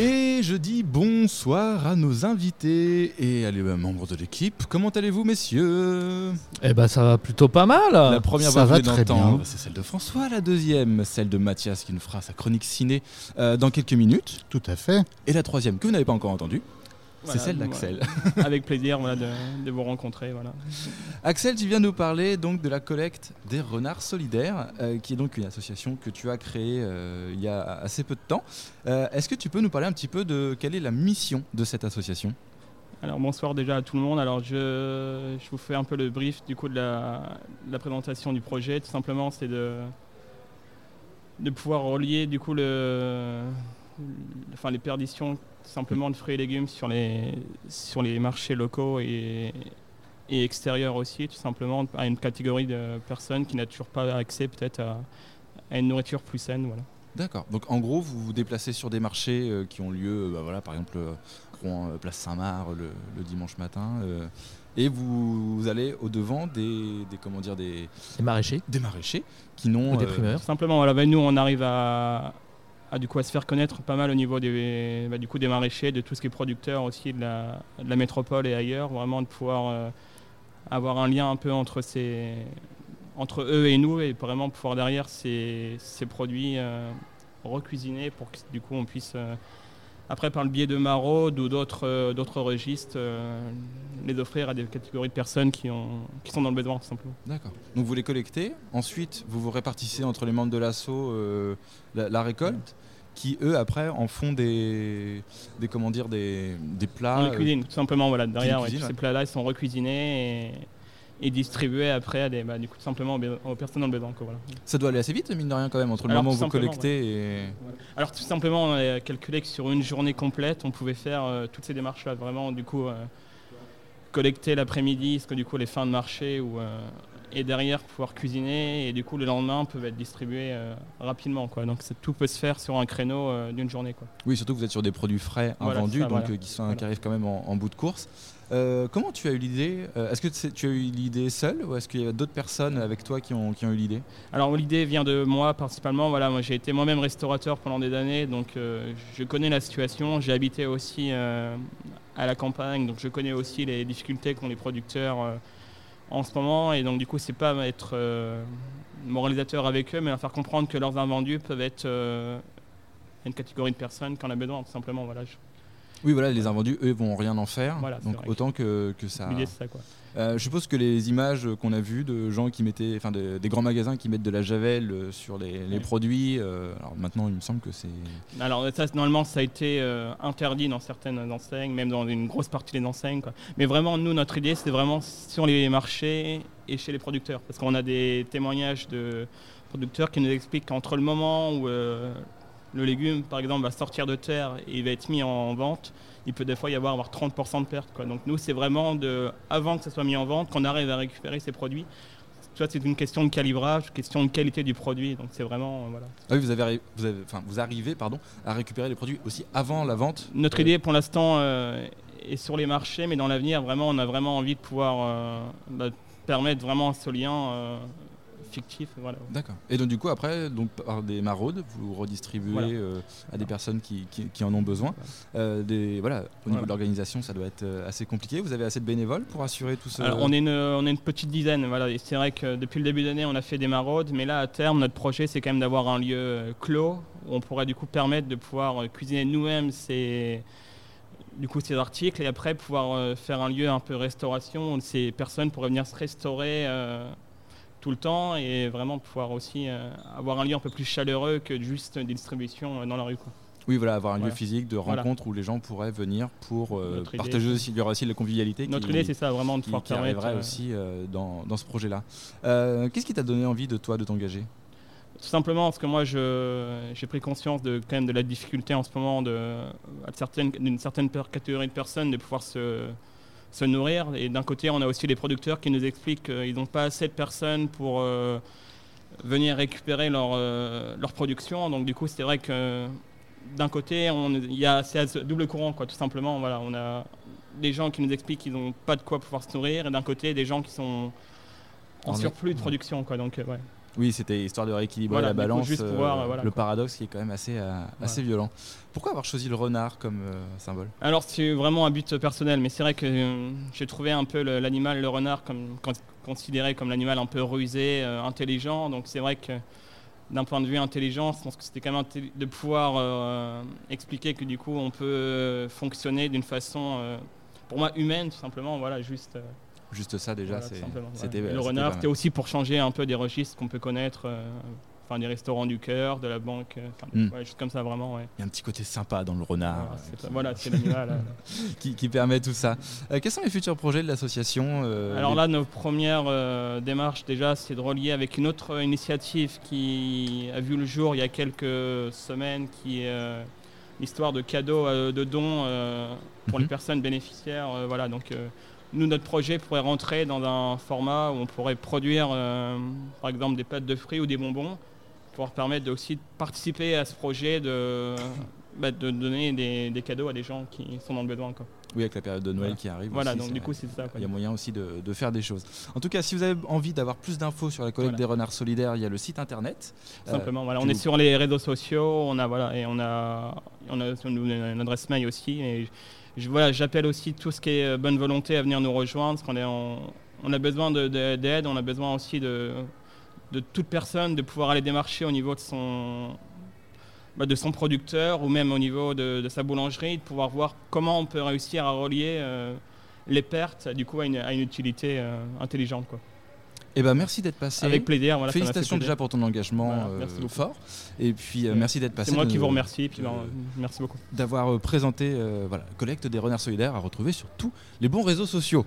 Et je dis bonsoir à nos invités et à les membres de l'équipe. Comment allez-vous, messieurs? Eh ben, ça va plutôt pas mal. La première ça voix d'entendre, c'est celle de François. La deuxième, celle de Mathias qui nous fera sa chronique ciné euh, dans quelques minutes. Tout à fait. Et la troisième, que vous n'avez pas encore entendue, Voilà, c'est celle voilà. d'Axel. Avec plaisir voilà, de, de vous rencontrer. Voilà. Axel, tu viens nous parler donc de la collecte des renards solidaires, euh, qui est donc une association que tu as créée euh, il y a assez peu de temps. Euh, Est-ce que tu peux nous parler un petit peu de quelle est la mission de cette association? Alors bonsoir déjà à tout le monde. Alors je, je vous fais un peu le brief du coup de la, de la présentation du projet. Tout simplement, c'est de, de pouvoir relier du coup le, enfin, les perditions simplement de fruits et légumes sur les, sur les marchés locaux et, et extérieurs aussi, tout simplement à une catégorie de personnes qui n'a toujours pas accès peut-être à, à une nourriture plus saine. Voilà. D'accord. Donc en gros, vous vous déplacez sur des marchés euh, qui ont lieu, euh, bah, voilà, par exemple, euh, Rouen, euh, Place Saint-Marc le, le dimanche matin, euh, et vous, vous allez au devant des, des comment dire des, Les maraîchers des maraîchers qui n'ont ou des euh, primeurs. Simplement, voilà, bah, nous on arrive à, du coup, à se faire connaître pas mal au niveau des, bah, du coup, des maraîchers, de tout ce qui est producteur aussi de la, métropole et ailleurs, vraiment de pouvoir euh, avoir un lien un peu entre, ces, entre eux et nous et vraiment pouvoir derrière ces, ces produits euh, pour que du coup on puisse, euh, après par le biais de maraude ou d'autres euh, d'autres registres, euh, les offrir à des catégories de personnes qui, ont, qui sont dans le besoin tout simplement. D'accord. Donc vous les collectez, ensuite vous vous répartissez entre les membres de l'assaut euh, la, la récolte, qui eux après en font des, des comment dire des, des plats. Dans les euh, cuisines, tout simplement, voilà, derrière, ouais, ouais. ces plats-là, ils sont recuisinés et, et distribués après à des, bah, du coup, tout simplement aux, personnes dans le besoin. quoi, voilà. Ça doit aller assez vite mine de rien quand même entre le Alors, moment où vous collectez et Alors, tout simplement, on a calculé que sur une journée complète, on pouvait faire euh, toutes ces démarches-là, vraiment, du coup, euh, collecter l'après-midi, parce que du coup, les fins de marché, ou, euh, et derrière, pouvoir cuisiner, et du coup, le lendemain, peuvent être distribués rapidement. Quoi. Donc, tout peut se faire sur un créneau d'une journée. Quoi. oui surtout que vous êtes sur des produits frais Voilà, invendus ça, donc voilà. euh, qui, sont, qui arrivent quand même en, en bout de course. Euh, comment tu as eu l'idée euh, Est-ce que tu as eu l'idée seule ou est-ce qu'il y a d'autres personnes avec toi qui ont, qui ont eu l'idée? Alors l'idée vient de moi principalement. Voilà, moi j'ai été moi-même restaurateur pendant des années, donc euh, je connais la situation. J'ai habité aussi à la campagne, donc je connais aussi les difficultés qu'ont les producteurs en ce moment. Et donc du coup, c'est pas être moralisateur avec eux, mais leur faire comprendre que leurs invendus peuvent être une catégorie de personnes qui en a besoin, tout simplement. Voilà, Oui voilà les invendus eux vont rien en faire Voilà, donc autant que, que ça. quoi. Euh, je suppose que les images qu'on a vues de gens qui mettaient, enfin de- des grands magasins qui mettent de la javel euh, sur les, les Ouais. produits. euh, alors maintenant, il me semble que c'est. Alors ça, normalement, ça a été euh, interdit dans certaines enseignes, même dans une grosse partie des enseignes. quoi. Mais vraiment, nous, notre idée, c'est vraiment sur les marchés et chez les producteurs. Parce qu'on a des témoignages de producteurs qui nous expliquent qu'entre le moment où le légume, par exemple, va sortir de terre et il va être mis en vente, il peut des fois y avoir, avoir 30% de perte. Quoi. Donc nous, c'est vraiment de, avant que ça soit mis en vente qu'on arrive à récupérer ces produits. C'est une question de calibrage, question de qualité du produit. Donc c'est vraiment... euh, voilà. Ah oui, vous avez, vous avez- enfin, vous arrivez, pardon, à récupérer les produits aussi avant la vente. Notre idée pour l'instant euh, est sur les marchés, mais dans l'avenir, vraiment, on a vraiment envie de pouvoir euh, bah, permettre vraiment ce lien fictif. Voilà. D'accord. Et donc du coup après, donc par des maraudes, vous redistribuez Voilà. euh, à des personnes qui, qui- qui en ont besoin. Euh, des, voilà, au niveau de l'organisation, ça doit être euh, assez compliqué. Vous avez assez de bénévoles pour assurer tout ça on, est une, on est une petite dizaine. Voilà. Et c'est vrai que depuis le début d'année, on a fait des maraudes, mais là, à terme, notre projet, c'est quand même d'avoir un lieu clos où on pourrait du coup permettre de pouvoir cuisiner nous-mêmes ces, du coup, ces articles et après pouvoir euh, faire un lieu un peu restauration où ces personnes pourraient venir se restaurer euh, tout le temps et vraiment pouvoir aussi euh, avoir un lieu un peu plus chaleureux que juste des distributions euh, dans la rue. quoi. Oui, voilà, avoir un lieu physique de Voilà. rencontre où les gens pourraient venir pour euh, idée, partager aussi. Il y aura aussi de la convivialité. Notre qui- idée, c'est ça, vraiment de qui, pouvoir qui permettre. arriverait euh, aussi euh, dans, dans ce projet-là. Qu'est-ce qui t'a donné envie de toi de t'engager? Tout simplement parce que moi, j'ai pris conscience de, quand même de la difficulté en ce moment d'une certaine catégorie de personnes de pouvoir se, se nourrir. Et d'un côté, on a aussi les producteurs qui nous expliquent qu'ils n'ont pas assez de personnes pour euh, venir récupérer leur, euh, leur production. Donc du coup, c'est vrai que d'un côté, il y a c'est double courant, quoi, tout simplement. Voilà, on a des gens qui nous expliquent qu'ils n'ont pas de quoi pouvoir se nourrir, et d'un côté, des gens qui sont en surplus de production. Quoi, donc, euh, ouais. Oui, c'était histoire de rééquilibrer Voilà, la coup, balance, juste euh, pouvoir, euh, voilà, le quoi. paradoxe qui est quand même assez, euh, assez violent. Pourquoi avoir choisi le renard comme euh, symbole? Alors c'est vraiment un but personnel, mais c'est vrai que j'ai trouvé un peu le- l'animal, le renard, comme con- considéré comme l'animal un peu rusé, intelligent. Donc c'est vrai que d'un point de vue intelligence, je pense que c'était quand même de pouvoir expliquer que du coup on peut fonctionner d'une façon, pour moi humaine tout simplement. Voilà, juste. Juste ça déjà, voilà, c'était ouais. Le renard, c'était aussi pour changer un peu des registres qu'on peut connaître. euh, Enfin, des restaurants du cœur, de la banque, euh, Mm. ouais, juste comme ça, vraiment. Ouais. Il y a un petit côté sympa dans le renard Voilà, euh, c'est- qui- voilà, c'est l'animal. qui, qui permet tout ça. Euh, quels sont les futurs projets de l'association euh, Alors les- là, nos premières euh, démarches déjà, c'est de relier avec une autre initiative qui a vu le jour il y a quelques semaines, qui est l'histoire de cadeaux, de dons pour Mhm. les personnes bénéficiaires. voilà, donc nous, notre projet pourrait rentrer dans un format où on pourrait produire, euh, par exemple, des pâtes de fruits ou des bonbons, pour permettre de aussi de participer à ce projet de, bah, de donner des, des cadeaux à des gens qui sont dans le besoin. Quoi. Oui, avec la période de Noël Voilà. qui arrive. Voilà, aussi, donc du coup, c'est ça. Il y a moyen aussi de, de faire des choses. En tout cas, si vous avez envie d'avoir plus d'infos sur la collecte Voilà. des renards solidaires, il y a le site internet. Euh, Simplement, voilà, on est sur les réseaux sociaux, on a voilà et on a on a une adresse mail aussi. Et je, voilà, j'appelle aussi tout ce qui est euh, bonne volonté à venir nous rejoindre, parce qu'on est on a besoin de- de- d'aide, on a besoin aussi de toute personne de pouvoir aller démarcher au niveau de son bah, de son producteur ou même au niveau de, de sa boulangerie, de pouvoir voir comment on peut réussir à relier euh, les pertes du coup à une, à une utilité euh, intelligente quoi. Eh ben, merci d'être passé. Avec plaisir, voilà. Félicitations déjà pour ton engagement Voilà, euh, merci fort. Et puis, euh, merci d'être passé. C'est moi de- qui vous remercie, puis de- ben, merci beaucoup. d'avoir euh, présenté euh, voilà, collecte des renards solidaires à retrouver sur tous les bons réseaux sociaux.